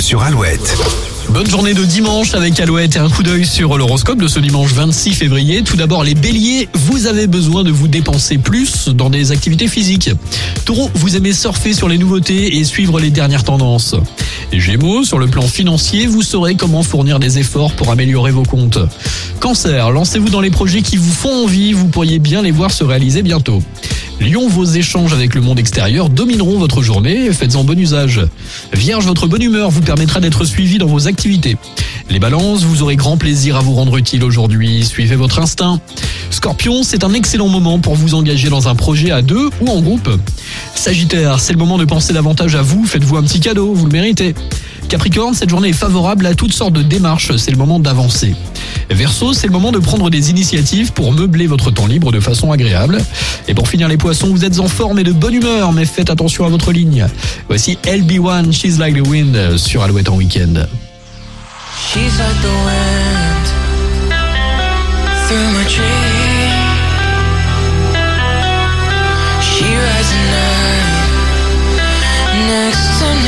Sur Alouette. Bonne journée de dimanche avec Alouette et un coup d'œil sur l'horoscope de ce dimanche 26 février. Tout d'abord, les béliers, vous avez besoin de vous dépenser plus dans des activités physiques. Taureau, vous aimez surfer sur les nouveautés et suivre les dernières tendances. Et Gémeaux, sur le plan financier, vous saurez comment fournir des efforts pour améliorer vos comptes. Cancer, lancez-vous dans les projets qui vous font envie, vous pourriez bien les voir se réaliser bientôt. Lion, vos échanges avec le monde extérieur domineront votre journée, faites-en bon usage. Vierge, votre bonne humeur vous permettra d'être suivi dans vos activités. Les balances, vous aurez grand plaisir à vous rendre utile aujourd'hui, suivez votre instinct. Scorpion, c'est un excellent moment pour vous engager dans un projet à deux ou en groupe. Sagittaire, c'est le moment de penser davantage à vous, faites-vous un petit cadeau, vous le méritez. Capricorne, cette journée est favorable à toutes sortes de démarches, c'est le moment d'avancer. Verseau, c'est le moment de prendre des initiatives pour meubler votre temps libre de façon agréable. Et pour finir les poissons, vous êtes en forme et de bonne humeur, mais faites attention à votre ligne. Voici LB1, She's Like the Wind sur Alouette en week-end. She's like the wind.